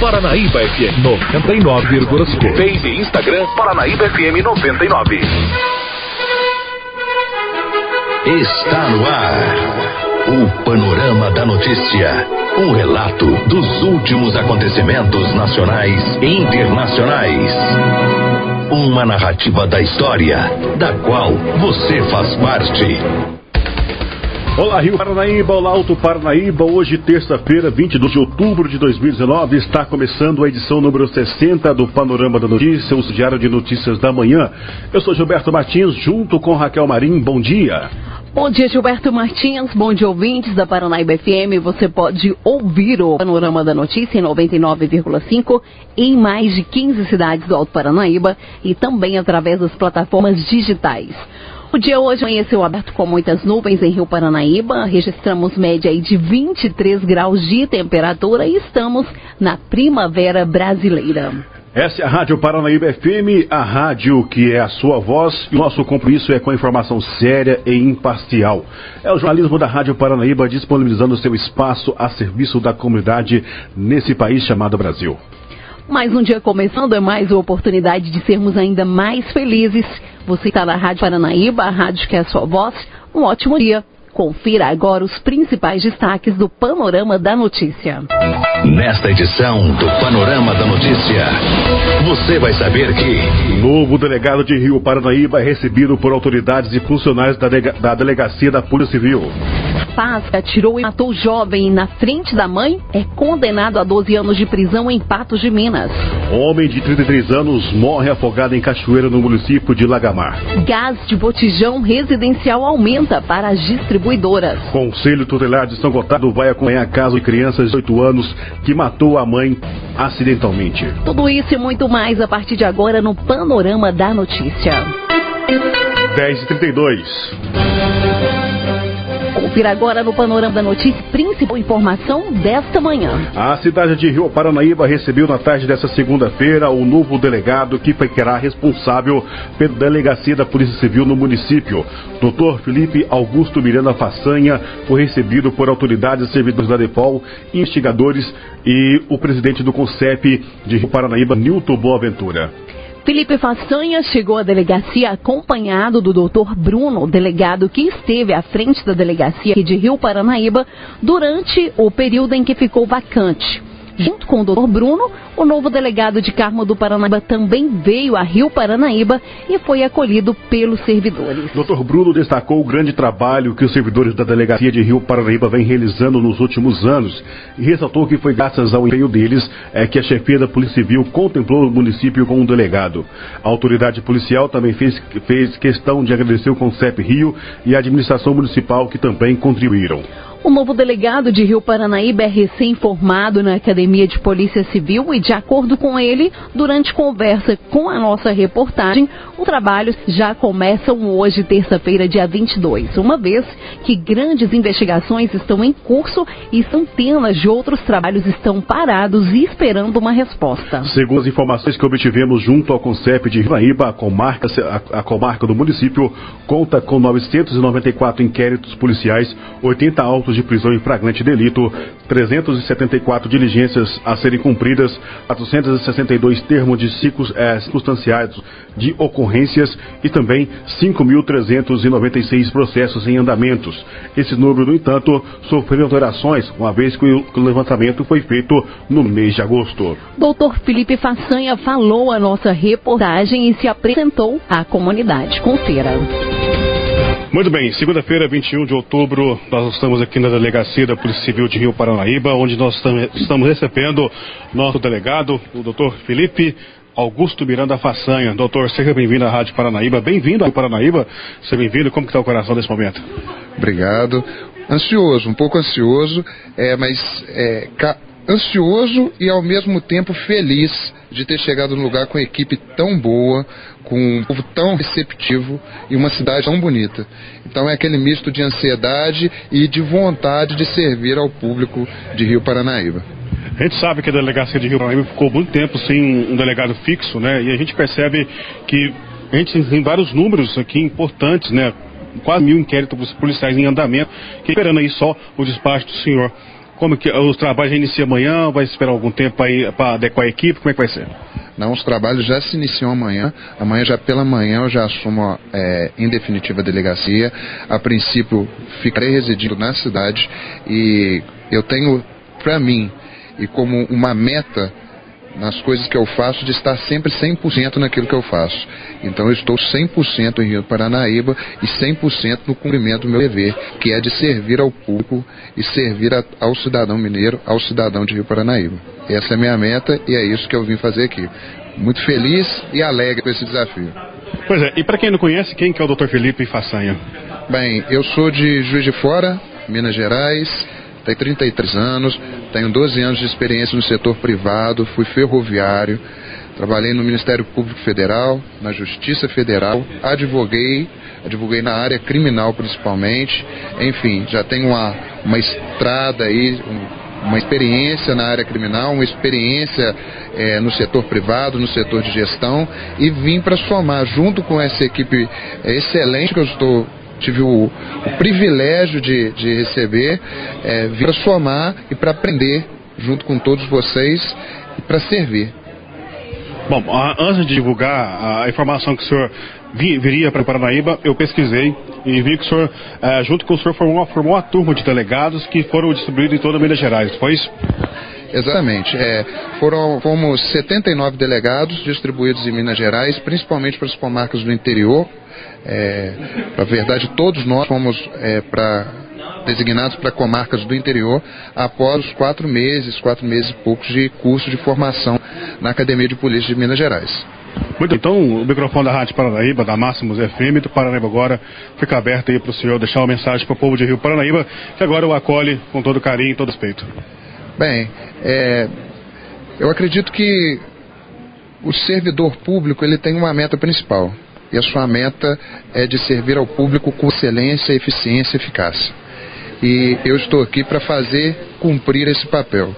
Paranaíba FM 99,5. Face e Instagram Paranaíba FM 99. Está no ar. O Panorama da Notícia. Um relato dos últimos acontecimentos nacionais e internacionais. Uma narrativa da história, da qual você faz parte. Olá, Rio Paranaíba, olá, Alto Paranaíba. Hoje, terça-feira, 22 de outubro de 2019, está começando a edição número 60 do Panorama da Notícia, o Diário de Notícias da Manhã. Eu sou Gilberto Martins, junto com Raquel Marim. Bom dia. Bom dia, Gilberto Martins. Bom dia, ouvintes da Paranaíba FM. Você pode ouvir o Panorama da Notícia em 99,5 em mais de 15 cidades do Alto Paranaíba e também através das plataformas digitais. O dia hoje amanheceu aberto com muitas nuvens em Rio Paranaíba. Registramos média de 23 graus de temperatura e estamos na primavera brasileira. Essa é a Rádio Paranaíba FM, a rádio que é a sua voz. E nosso compromisso é com a informação séria e imparcial. É o jornalismo da Rádio Paranaíba disponibilizando seu espaço a serviço da comunidade nesse país chamado Brasil. Mais um dia começando, é mais uma oportunidade de sermos ainda mais felizes. Você está na Rádio Paranaíba, a rádio que é a sua voz. Um ótimo dia. Confira agora os principais destaques do Panorama da Notícia. Nesta edição do Panorama da Notícia, você vai saber que. O novo delegado de Rio Paranaíba é recebido por autoridades e funcionários da, delega da Delegacia da Polícia Civil. Paz atirou e matou jovem na frente da mãe é condenado a 12 anos de prisão em Patos de Minas. Homem de 33 anos morre afogado em cachoeira no município de Lagamar. Gás de botijão residencial aumenta para as distribuidoras. Conselho Tutelar de São Gotardo vai acompanhar caso de crianças de 8 anos que matou a mãe acidentalmente. Tudo isso e muito mais a partir de agora no Panorama da Notícia. 10h32. Confira agora no Panorama da Notícia, principal informação desta manhã. A cidade de Rio Paranaíba recebeu na tarde dessa segunda-feira o novo delegado que ficará responsável pela delegacia da Polícia Civil no município. Dr. Felipe Augusto Miranda Façanha foi recebido por autoridades e servidores da DEPOL, investigadores e o presidente do CONCEP de Rio Paranaíba, Nilton Boaventura. Felipe Façanha chegou à delegacia acompanhado do doutor Bruno, delegado que esteve à frente da delegacia de Rio Paranaíba durante o período em que ficou vacante. Junto com o doutor Bruno, o novo delegado de Carmo do Paranaíba também veio a Rio Paranaíba e foi acolhido pelos servidores. Dr. Bruno destacou o grande trabalho que os servidores da delegacia de Rio Paranaíba vêm realizando nos últimos anos e ressaltou que foi graças ao empenho deles é, que a chefia da Polícia Civil contemplou o município com um delegado. A autoridade policial também fez, fez questão de agradecer o Concep Rio e a administração municipal que também contribuíram. O novo delegado de Rio Paranaíba é recém-formado na Academia de Polícia Civil e, de acordo com ele, durante conversa com a nossa reportagem, os trabalhos já começam hoje, terça-feira, dia 22, uma vez que grandes investigações estão em curso e centenas de outros trabalhos estão parados e esperando uma resposta. Segundo as informações que obtivemos junto ao CONCEP de Rio Paranaíba, a comarca, a, a comarca do município conta com 994 inquéritos policiais, 80 autos de prisão em flagrante delito, 374 diligências a serem cumpridas, 462 termos de é, circunstanciados de ocorrências e também 5.396 processos em andamentos. Esse número, no entanto, sofreu alterações, uma vez que o levantamento foi feito no mês de agosto. Doutor Felipe Façanha falou a nossa reportagem e se apresentou à comunidade. Confira. Muito bem, segunda-feira, 21 de outubro, nós estamos aqui na delegacia da Polícia Civil de Rio Paranaíba, onde nós estamos recebendo nosso delegado, o doutor Felipe Augusto Miranda Façanha. Doutor, seja bem-vindo à Rádio Paranaíba. Bem-vindo ao Paranaíba. Seja bem-vindo. Como está o coração nesse momento? Obrigado. Ansioso, um pouco ansioso, é, mas é, ansioso e ao mesmo tempo feliz de ter chegado no lugar com uma equipe tão boa, com um povo tão receptivo e uma cidade tão bonita. Então é aquele misto de ansiedade e de vontade de servir ao público de Rio Paranaíba. A gente sabe que a delegacia de Rio Paranaíba ficou muito tempo sem um delegado fixo, né? E a gente percebe que a gente tem vários números aqui importantes, né? Quase mil inquéritos policiais em andamento, que esperando aí só o despacho do senhor. Como que os trabalhos já iniciam amanhã? Vai esperar algum tempo para adequar a equipe? Como é que vai ser? Não, os trabalhos já se iniciam amanhã. Amanhã, já pela manhã, eu já assumo é, em definitiva a delegacia. A princípio, ficarei residindo na cidade e eu tenho para mim e como uma meta nas coisas que eu faço de estar sempre 100% naquilo que eu faço. Então eu estou 100% em Rio Paranaíba e 100% no cumprimento do meu dever, que é de servir ao público e servir a, ao cidadão mineiro, ao cidadão de Rio Paranaíba. Essa é a minha meta e é isso que eu vim fazer aqui. Muito feliz e alegre com esse desafio. Pois é, e para quem não conhece, quem que é o Dr. Felipe Façanha? Bem, eu sou de Juiz de Fora, Minas Gerais, tenho 33 anos, tenho 12 anos de experiência no setor privado, fui ferroviário, trabalhei no Ministério Público Federal, na Justiça Federal, advoguei, advoguei na área criminal principalmente, enfim, já tenho uma, uma estrada aí, um, uma experiência na área criminal, uma experiência é, no setor privado, no setor de gestão, e vim para somar, junto com essa equipe é, excelente que eu estou tive o, o privilégio de, de receber, é, vir para somar e para aprender junto com todos vocês e para servir. Bom, antes de divulgar a informação que o senhor viria para Paranaíba, eu pesquisei e vi que o senhor, é, junto com o senhor, formou, formou uma turma de delegados que foram distribuídos em toda Minas Gerais, foi isso? Exatamente. É, foram, fomos 79 delegados distribuídos em Minas Gerais, principalmente para as comarcas do interior, é, na verdade, todos nós fomos é, para designados para comarcas do interior após os quatro meses, quatro meses e poucos de curso de formação na Academia de Polícia de Minas Gerais. Muito então, o microfone da Rádio Paranaíba, da Máximos FM do Paranaíba agora, fica aberto aí para o senhor deixar uma mensagem para o povo de Rio Paranaíba, que agora o acolhe com todo carinho e todo respeito. Bem, é, eu acredito que o servidor público ele tem uma meta principal, e a sua meta é de servir ao público com excelência, eficiência e eficácia. E eu estou aqui para fazer cumprir esse papel,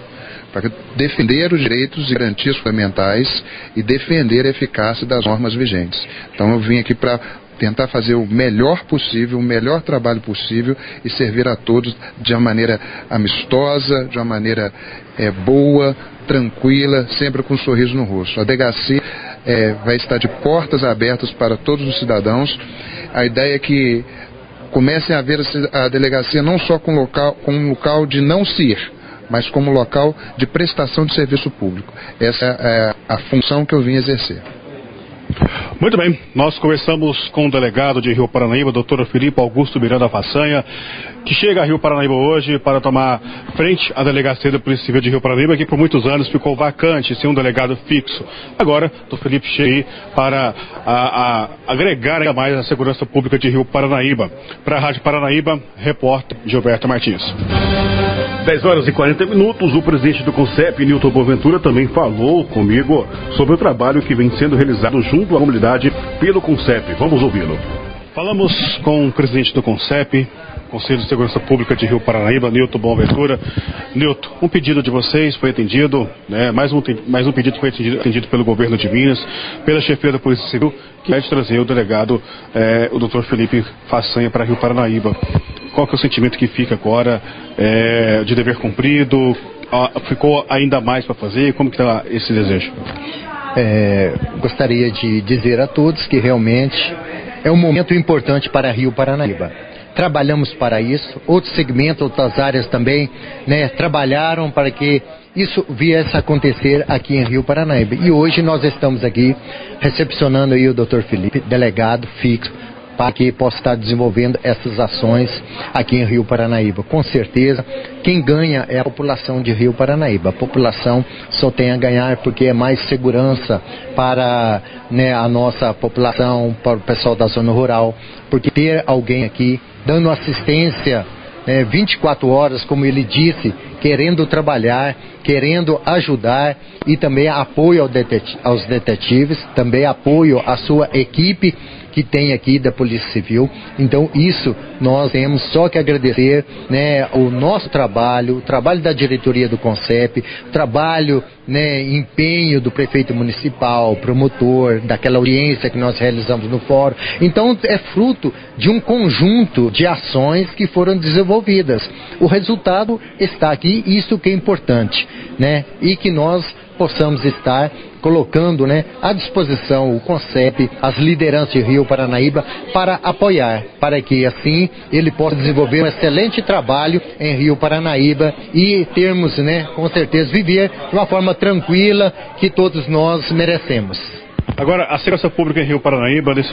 para defender os direitos e garantias fundamentais e defender a eficácia das normas vigentes. Então eu vim aqui para tentar fazer o melhor possível, o melhor trabalho possível e servir a todos de uma maneira amistosa, de uma maneira é, boa, tranquila, sempre com um sorriso no rosto. A delegacia é, vai estar de portas abertas para todos os cidadãos. A ideia é que comecem a ver a delegacia não só como, local, como um local de não se ir, mas como local de prestação de serviço público. Essa é a função que eu vim exercer. Muito bem, nós conversamos com o delegado de Rio Paranaíba, doutor Felipe Augusto Miranda Façanha, que chega a Rio Paranaíba hoje para tomar frente à delegacia da Polícia Civil de Rio Paranaíba, que por muitos anos ficou vacante, sem um delegado fixo. Agora, o Felipe chega aí para a, a, agregar ainda mais a segurança pública de Rio Paranaíba. Para a Rádio Paranaíba, repórter Gilberto Martins. 10 horas e 40 minutos, o presidente do CONCEP, Nilton Boaventura, também falou comigo sobre o trabalho que vem sendo realizado junto à comunidade pelo CONCEP. Vamos ouvi-lo. Falamos com o presidente do CONCEP, Conselho de Segurança Pública de Rio Paranaíba, Nilton Boaventura. Nilton, um pedido de vocês foi atendido, né? mais, um, mais um pedido foi atendido, atendido pelo governo de Minas, pela chefia da Polícia Civil, que é de trazer o delegado, é, o doutor Felipe Façanha, para Rio Paranaíba. Qual que é o sentimento que fica agora é, de dever cumprido? Ficou ainda mais para fazer? Como que está esse desejo? É, gostaria de dizer a todos que realmente é um momento importante para Rio Paranaíba. Trabalhamos para isso, outros segmentos, outras áreas também, né, trabalharam para que isso viesse a acontecer aqui em Rio Paranaíba. E hoje nós estamos aqui recepcionando aí o Dr. Felipe, delegado fixo para que possa estar desenvolvendo essas ações aqui em Rio Paranaíba. Com certeza, quem ganha é a população de Rio Paranaíba. A população só tem a ganhar porque é mais segurança para né, a nossa população, para o pessoal da zona rural, porque ter alguém aqui dando assistência né, 24 horas, como ele disse, querendo trabalhar, querendo ajudar e também apoio aos detetives, também apoio à sua equipe que tem aqui da Polícia Civil. Então, isso nós temos só que agradecer né, o nosso trabalho, o trabalho da diretoria do CONCEP, o trabalho, né, empenho do prefeito municipal, promotor, daquela audiência que nós realizamos no fórum. Então, é fruto de um conjunto de ações que foram desenvolvidas. O resultado está aqui isso que é importante, né? E que nós possamos estar colocando né, à disposição o CONCEP, as lideranças de Rio Paranaíba, para apoiar, para que assim ele possa desenvolver um excelente trabalho em Rio Paranaíba e termos, né, com certeza, viver de uma forma tranquila que todos nós merecemos. Agora, a segurança pública em Rio Paranaíba, nesses,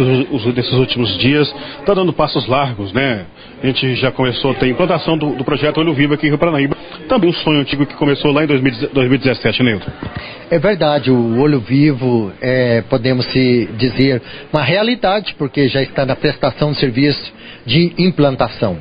nesses últimos dias, está dando passos largos, né? A gente já começou, tem implantação do, do, projeto Olho Vivo aqui em Rio Paranaíba. Também um sonho antigo que começou lá em 2017, Neilton. É verdade, o Olho Vivo é, podemos se dizer, uma realidade, porque já está na prestação de serviço de implantação.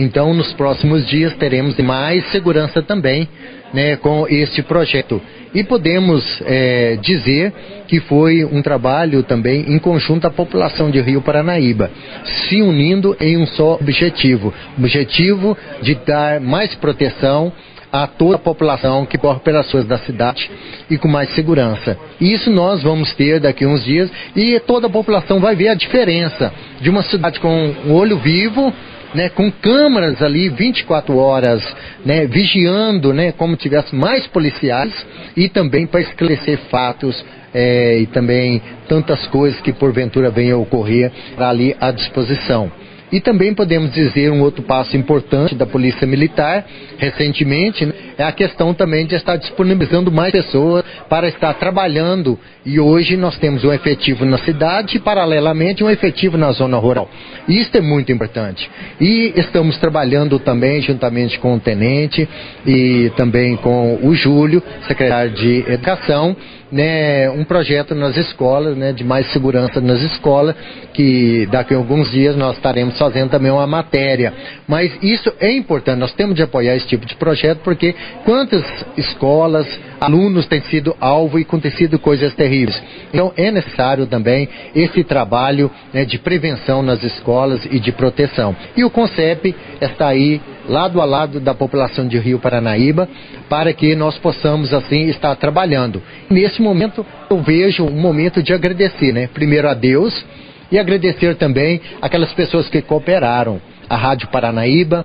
Então, nos próximos dias teremos mais segurança também né, com este projeto. E podemos é, dizer que foi um trabalho também em conjunto à população de Rio Paranaíba, se unindo em um só objetivo: objetivo de dar mais proteção a toda a população que corre pelas ruas da cidade e com mais segurança. Isso nós vamos ter daqui a uns dias e toda a população vai ver a diferença de uma cidade com olho vivo né, com câmaras ali 24 horas, né, vigiando, né, como tivesse mais policiais e também para esclarecer fatos é, e também tantas coisas que porventura venham a ocorrer ali à disposição. E também podemos dizer um outro passo importante da Polícia Militar, recentemente, né, é a questão também de estar disponibilizando mais pessoas para estar trabalhando. E hoje nós temos um efetivo na cidade e, paralelamente, um efetivo na zona rural. Isso é muito importante. E estamos trabalhando também, juntamente com o tenente e também com o Júlio, secretário de Educação, né, um projeto nas escolas, né, de mais segurança nas escolas, que daqui a alguns dias nós estaremos fazendo também uma matéria. Mas isso é importante, nós temos de apoiar esse tipo de projeto, porque quantas escolas, alunos têm sido alvo e acontecido coisas terríveis. Então é necessário também esse trabalho né, de prevenção nas escolas e de proteção. E o CONCEP está aí lado a lado da população de Rio Paranaíba, para que nós possamos assim estar trabalhando. Nesse momento eu vejo um momento de agradecer, né? Primeiro a Deus e agradecer também aquelas pessoas que cooperaram, a Rádio Paranaíba,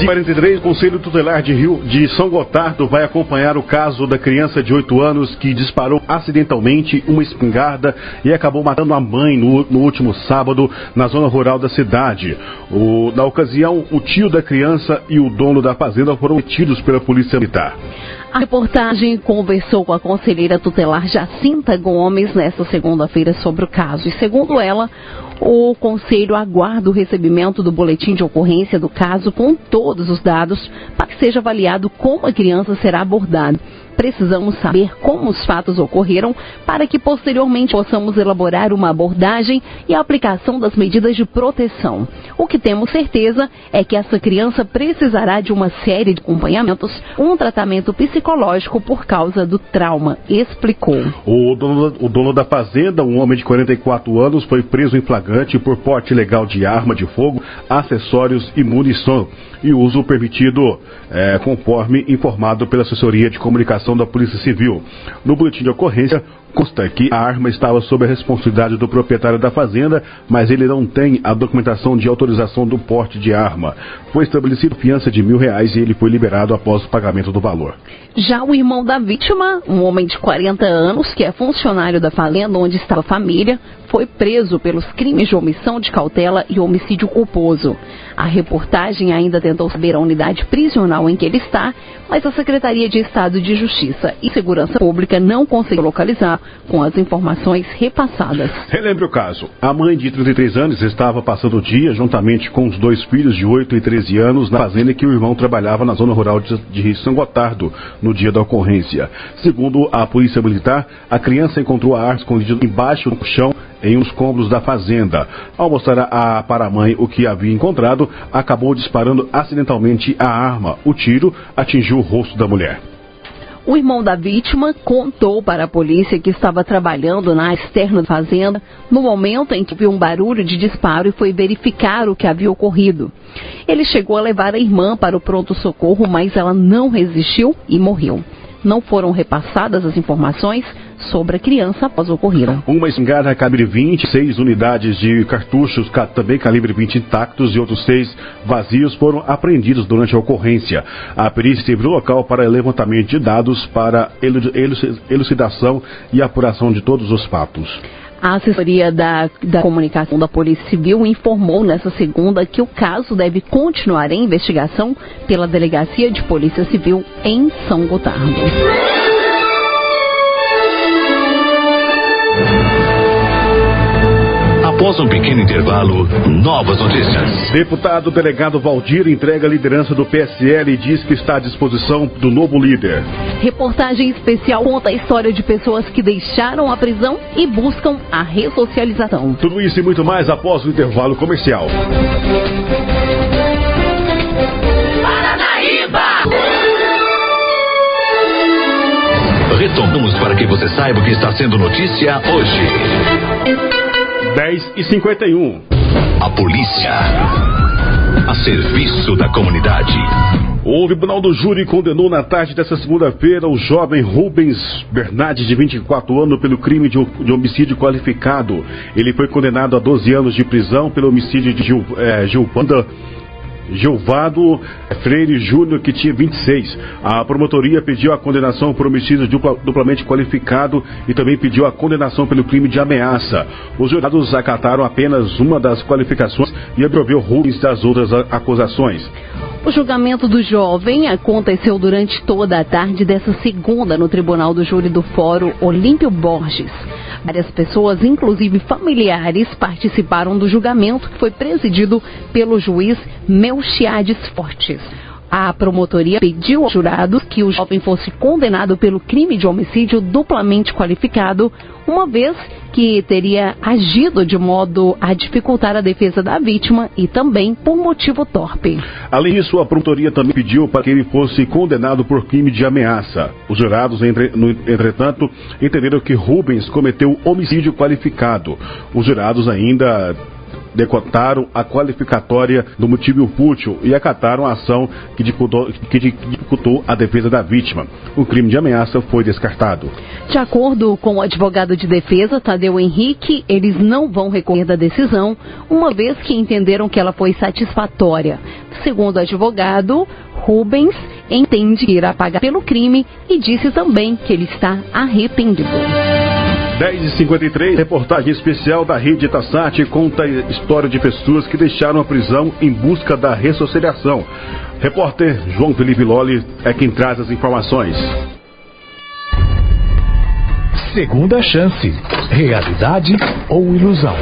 10h43, o Conselho Tutelar de Rio de São Gotardo vai acompanhar o caso da criança de 8 anos que disparou acidentalmente uma espingarda e acabou matando a mãe no, no último sábado na zona rural da cidade. O, na ocasião, o tio da criança e o dono da fazenda foram detidos pela Polícia Militar. A reportagem conversou com a conselheira tutelar Jacinta Gomes nesta segunda-feira sobre o caso. E segundo ela, o Conselho aguarda o recebimento do boletim de ocorrência do caso com todos os dados para que seja avaliado como a criança será abordada precisamos saber como os fatos ocorreram para que posteriormente possamos elaborar uma abordagem e a aplicação das medidas de proteção. O que temos certeza é que essa criança precisará de uma série de acompanhamentos, um tratamento psicológico por causa do trauma, explicou. O dono, o dono da fazenda, um homem de 44 anos, foi preso em flagrante por porte ilegal de arma de fogo, acessórios e munição e uso permitido é, conforme informado pela assessoria de comunicação da Polícia Civil. No boletim de ocorrência, Consta que a arma estava sob a responsabilidade do proprietário da fazenda, mas ele não tem a documentação de autorização do porte de arma. Foi estabelecida fiança de mil reais e ele foi liberado após o pagamento do valor. Já o irmão da vítima, um homem de 40 anos, que é funcionário da fazenda onde estava a família, foi preso pelos crimes de omissão de cautela e homicídio culposo. A reportagem ainda tentou saber a unidade prisional em que ele está, mas a Secretaria de Estado de Justiça e Segurança Pública não conseguiu localizar com as informações repassadas. Relembre o caso. A mãe de 33 anos estava passando o dia juntamente com os dois filhos de 8 e 13 anos na fazenda que o irmão trabalhava na zona rural de São Gotardo no dia da ocorrência. Segundo a Polícia Militar, a criança encontrou a arma escondida embaixo do chão em uns cômodos da fazenda. Ao mostrar a, para a mãe o que havia encontrado, acabou disparando acidentalmente a arma. O tiro atingiu o rosto da mulher. O irmão da vítima contou para a polícia que estava trabalhando na externa da fazenda no momento em que viu um barulho de disparo e foi verificar o que havia ocorrido. Ele chegou a levar a irmã para o pronto-socorro, mas ela não resistiu e morreu. Não foram repassadas as informações sobre a criança após o ocorrido. Uma espingarda calibre 20, seis unidades de cartuchos também calibre 20 intactos e outros seis vazios foram apreendidos durante a ocorrência. A perícia esteve no local para levantamento de dados para elucidação e apuração de todos os fatos. A assessoria da, da comunicação da Polícia Civil informou nesta segunda que o caso deve continuar em investigação pela Delegacia de Polícia Civil em São Gotardo. Após um pequeno intervalo, novas notícias. Deputado delegado Valdir entrega a liderança do PSL e diz que está à disposição do novo líder. Reportagem especial conta a história de pessoas que deixaram a prisão e buscam a ressocialização. Tudo isso e muito mais após o intervalo comercial. Paranaíba! Retomamos para que você saiba o que está sendo notícia hoje. 10 e 51. A polícia. A serviço da comunidade. O Tribunal do Júri condenou na tarde dessa segunda-feira o jovem Rubens Bernardes, de 24 anos, pelo crime de, homicídio qualificado. Ele foi condenado a 12 anos de prisão pelo homicídio de Gil, é, Gilvanda Gilvado Freire Júnior, que tinha 26. A promotoria pediu a condenação por homicídio dupla, duplamente qualificado e também pediu a condenação pelo crime de ameaça. Os jurados acataram apenas uma das qualificações e absolveu Rubens das outras acusações. O julgamento do jovem aconteceu durante toda a tarde dessa segunda no Tribunal do Júri do Fórum Olímpio Borges. Várias pessoas, inclusive familiares, participaram do julgamento que foi presidido pelo juiz Melchiades Fortes. A promotoria pediu aos jurados que o jovem fosse condenado pelo crime de homicídio duplamente qualificado, uma vez que teria agido de modo a dificultar a defesa da vítima e também por motivo torpe. Além disso, a promotoria também pediu para que ele fosse condenado por crime de ameaça. Os jurados, entretanto, entenderam que Rubens cometeu homicídio qualificado. Os jurados ainda decotaram a qualificatória do motivo fútil e acataram a ação que dificultou, que dificultou a defesa da vítima. O crime de ameaça foi descartado. De acordo com o advogado de defesa, Tadeu Henrique, eles não vão recorrer da decisão, uma vez que entenderam que ela foi satisfatória. Segundo o advogado, Rubens entende que irá pagar pelo crime e disse também que ele está arrependido. 10h53, reportagem especial da rede Tassat conta a história de pessoas que deixaram a prisão em busca da ressocialização. Repórter João Felipe Loli é quem traz as informações. Segunda chance. Realidade ou ilusão?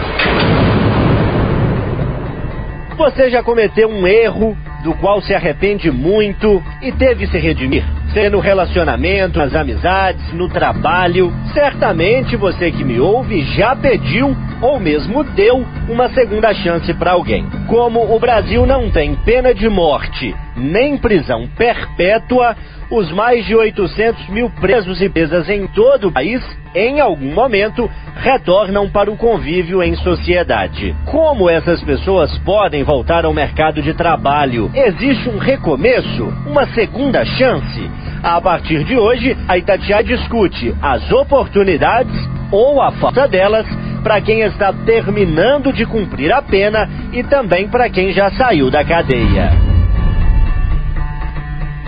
Você já cometeu um erro do qual se arrepende muito e teve se redimir? seja no relacionamento, nas amizades, no trabalho. Certamente você que me ouve já pediu ou mesmo deu uma segunda chance para alguém. Como o Brasil não tem pena de morte nem prisão perpétua, os mais de 800 mil presos e presas em todo o país, em algum momento, retornam para o convívio em sociedade. Como essas pessoas podem voltar ao mercado de trabalho? Existe um recomeço? Uma segunda chance? A partir de hoje, a Itatiaia discute as oportunidades ou a falta delas para quem está terminando de cumprir a pena e também para quem já saiu da cadeia.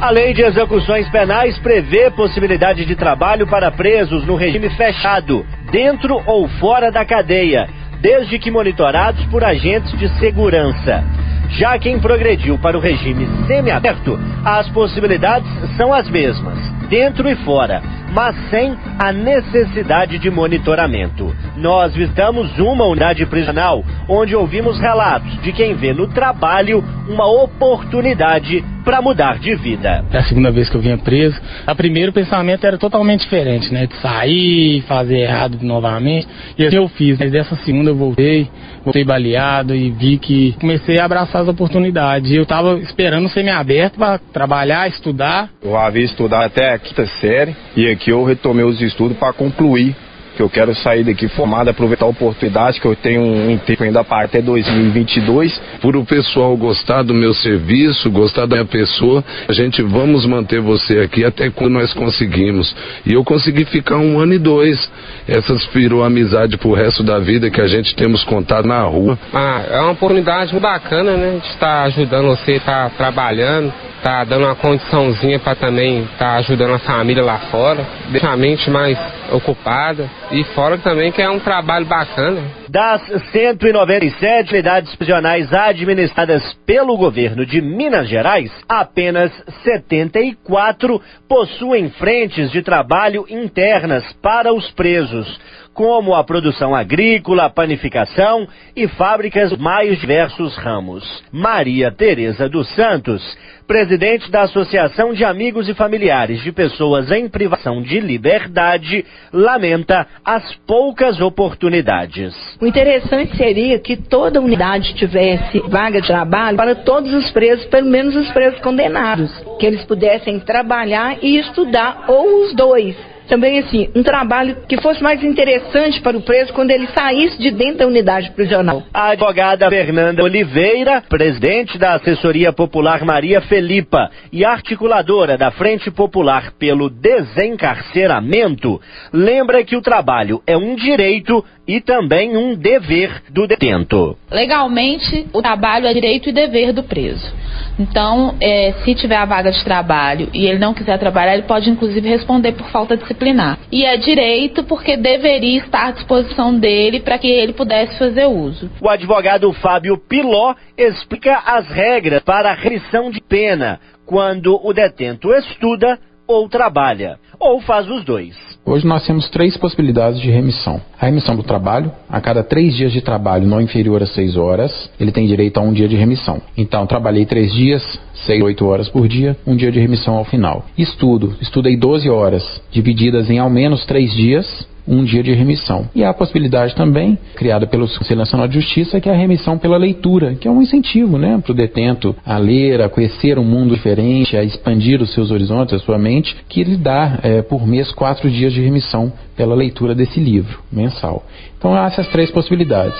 A lei de execuções penais prevê possibilidade de trabalho para presos no regime fechado, dentro ou fora da cadeia, desde que monitorados por agentes de segurança. Já quem progrediu para o regime semiaberto, as possibilidades são as mesmas, dentro e fora, mas sem a necessidade de monitoramento. Nós visitamos uma unidade prisional onde ouvimos relatos de quem vê no trabalho uma oportunidade para mudar de vida. É a segunda vez que eu vinha preso. A primeiro o pensamento era totalmente diferente, né? De sair, fazer errado novamente. E assim eu fiz. Mas dessa segunda eu voltei, voltei baleado e vi que comecei a abraçar as oportunidades. Eu estava esperando ser me aberto para trabalhar, estudar. Eu havia estudado até a quinta série e aqui eu retomei os estudos para concluir que eu quero sair daqui formado, aproveitar a oportunidade que eu tenho um tempo ainda para até 2022. Por o pessoal gostar do meu serviço, gostar da minha pessoa, a gente vamos manter você aqui até quando nós conseguimos. E eu consegui ficar um ano e dois. Essas virou amizade pro resto da vida que a gente temos contato na rua. Ah, é uma oportunidade muito bacana, né? De estar ajudando você, estar tá trabalhando, tá dando uma condiçãozinha para também estar tá ajudando a família lá fora, deixar a mente mais ocupada e fora também que é um trabalho bacana. Das 197 unidades prisionais administradas pelo governo de Minas Gerais, apenas 74 possuem frentes de trabalho internas para os presos como a produção agrícola, panificação e fábricas mais diversos ramos. Maria Tereza dos Santos, presidente da Associação de Amigos e Familiares de Pessoas em Privação de Liberdade, lamenta as poucas oportunidades. O interessante seria que toda unidade tivesse vaga de trabalho para todos os presos, pelo menos os presos condenados, que eles pudessem trabalhar e estudar, ou os dois também assim, um trabalho que fosse mais interessante para o preso quando ele saísse de dentro da unidade prisional. A advogada Fernanda Oliveira, presidente da Assessoria Popular Maria Felipa e articuladora da Frente Popular pelo Desencarceramento, lembra que o trabalho é um direito e também um dever do detento. Legalmente, o trabalho é direito e dever do preso. Então, é, se tiver a vaga de trabalho e ele não quiser trabalhar, ele pode inclusive responder por falta disciplinar. E é direito porque deveria estar à disposição dele para que ele pudesse fazer uso. O advogado Fábio Piló explica as regras para a remissão de pena quando o detento estuda ou trabalha, ou faz os dois. Hoje nós temos três possibilidades de remissão. A remissão do trabalho, a cada três dias de trabalho não inferior a seis horas, ele tem direito a um dia de remissão. Então, trabalhei três dias, seis, oito horas por dia, um dia de remissão ao final. Estudo, estudei 12 horas, divididas em ao menos três dias, um dia de remissão. E há a possibilidade também, criada pelo Conselho Nacional de Justiça, que é a remissão pela leitura, que é um incentivo né, para o detento a ler, a conhecer um mundo diferente, a expandir os seus horizontes, a sua mente, que lhe dá é, por mês quatro dias de remissão pela leitura desse livro mensal. Então há essas três possibilidades.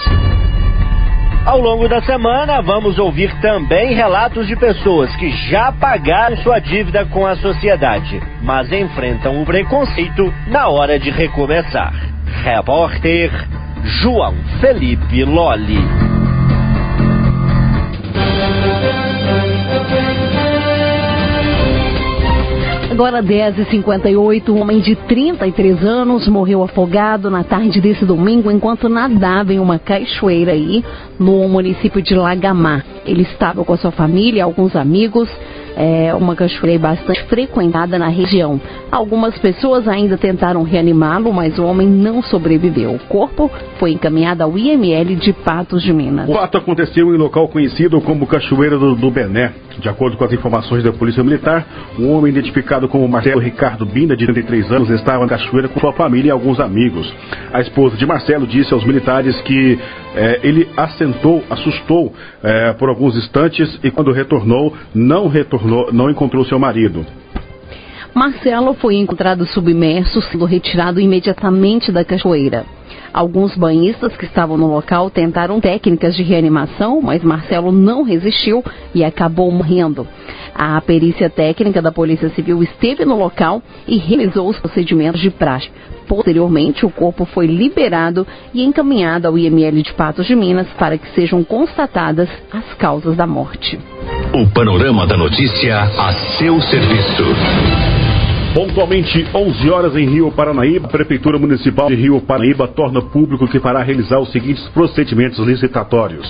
Ao longo da semana, vamos ouvir também relatos de pessoas que já pagaram sua dívida com a sociedade, mas enfrentam o preconceito na hora de recomeçar. Repórter João Felipe Lolli. Agora 10h58, um homem de 33 anos morreu afogado na tarde desse domingo enquanto nadava em uma cachoeira aí no município de Lagamar. Ele estava com a sua família, alguns amigos, é uma cachoeira bastante frequentada na região. Algumas pessoas ainda tentaram reanimá-lo, mas o homem não sobreviveu. O corpo foi encaminhado ao IML de Patos de Minas. O fato aconteceu em local conhecido como Cachoeira do, do Bené. De acordo com as informações da Polícia Militar, um homem identificado como Marcelo Ricardo Binda, de 33 anos, estava na cachoeira com sua família e alguns amigos. A esposa de Marcelo disse aos militares que eh, ele assentou, assustou eh, por alguns instantes e quando retornou, não retornou, não encontrou seu marido. Marcelo foi encontrado submerso, sendo retirado imediatamente da cachoeira. Alguns banhistas que estavam no local tentaram técnicas de reanimação, mas Marcelo não resistiu e acabou morrendo. A perícia técnica da Polícia Civil esteve no local e realizou os procedimentos de praxe. Posteriormente, o corpo foi liberado e encaminhado ao IML de Patos de Minas para que sejam constatadas as causas da morte. O panorama da notícia a seu serviço. Pontualmente 11 horas em Rio Paranaíba, a Prefeitura Municipal de Rio Paranaíba torna público que fará realizar os seguintes procedimentos licitatórios.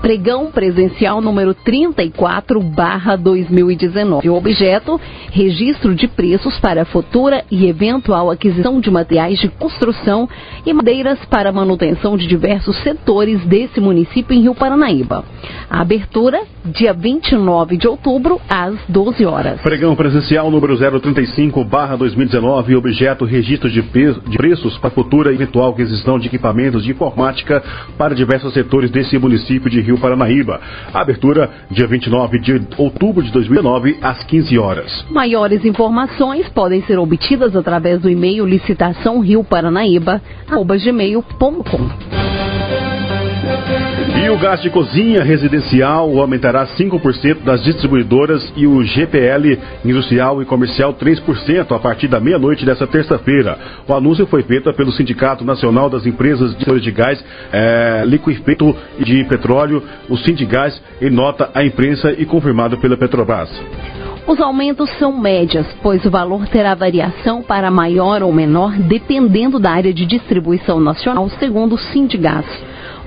Pregão presencial número 34 barra 2019. O objeto, registro de preços para futura e eventual aquisição de materiais de construção e madeiras para manutenção de diversos setores desse município em Rio Paranaíba. A abertura, dia 29 de outubro, às 12 horas. Pregão presencial número 035 barra 2019. Objeto, registro de, de preços para futura e eventual aquisição de equipamentos de informática para diversos setores desse município de Rio Paranaíba. Abertura dia 29 de outubro de 2019, às 15 horas. Maiores informações podem ser obtidas através do e-mail licitaçãorioparanaíba.gmail.com. E o gás de cozinha residencial aumentará 5% das distribuidoras e o GPL industrial e comercial 3% a partir da meia-noite desta terça-feira. O anúncio foi feito pelo Sindicato Nacional das Empresas de Gás, é, Liquefeito e de Petróleo, o Sindigás, em nota à imprensa e confirmado pela Petrobras. Os aumentos são médias, pois o valor terá variação para maior ou menor dependendo da área de distribuição nacional, segundo o Sindigás.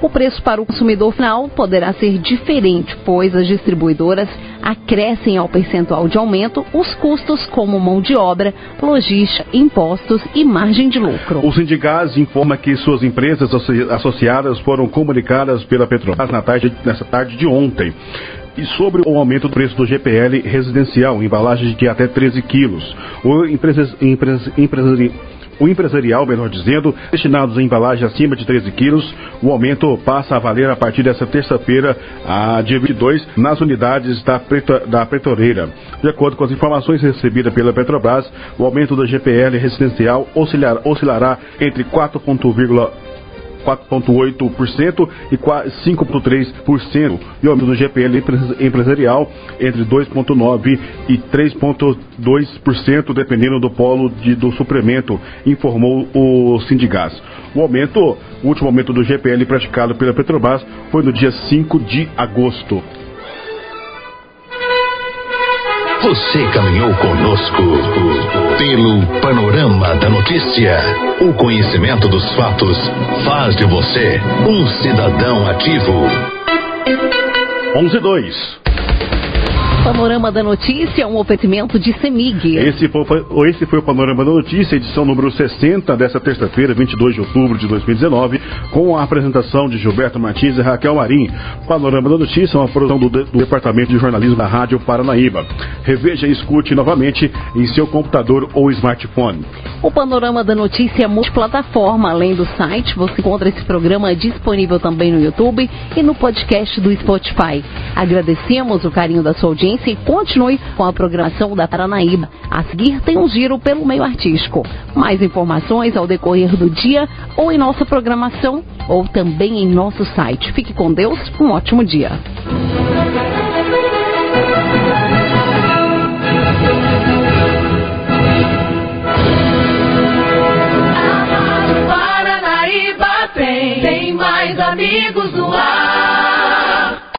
O preço para o consumidor final poderá ser diferente, pois as distribuidoras acrescem ao percentual de aumento os custos como mão de obra, logística, impostos e margem de lucro. O Sindigás informa que suas empresas associadas foram comunicadas pela Petrobras na tarde, nessa tarde de ontem e sobre o aumento do preço do GPL residencial, embalagens de até 13 quilos. O empresas, empresas, empresas, o empresarial, melhor dizendo, destinados a embalagem acima de 13 quilos, o aumento passa a valer a partir dessa terça-feira, a dia 22, nas unidades da, Preto, da Pretoreira. De acordo com as informações recebidas pela Petrobras, o aumento do GPL residencial oscilar, oscilará entre 4,1 4,8% e 5,3%, e o aumento do GPL empresarial entre 2,9% e 3,2%, dependendo do polo de, do suplemento, informou o Sindigás. O aumento, o último aumento do GPL praticado pela Petrobras foi no dia 5 de agosto. Você caminhou conosco pelo panorama da notícia. O conhecimento dos fatos faz de você um cidadão ativo. 11 2. Panorama da Notícia, um oferecimento de Semig. Esse foi, esse foi o Panorama da Notícia, edição número 60 dessa terça-feira, 22 de outubro de 2019, com a apresentação de Gilberto Martins e Raquel Marim. Panorama da Notícia é uma produção do, do Departamento de Jornalismo da Rádio Paranaíba. Reveja e escute novamente em seu computador ou smartphone. O Panorama da Notícia é multiplataforma. Além do site, você encontra esse programa disponível também no YouTube e no podcast do Spotify. Agradecemos o carinho da sua audiência e continue com a programação da Paranaíba. A seguir tem um giro pelo meio artístico. Mais informações ao decorrer do dia ou em nossa programação ou também em nosso site. Fique com Deus, um ótimo dia.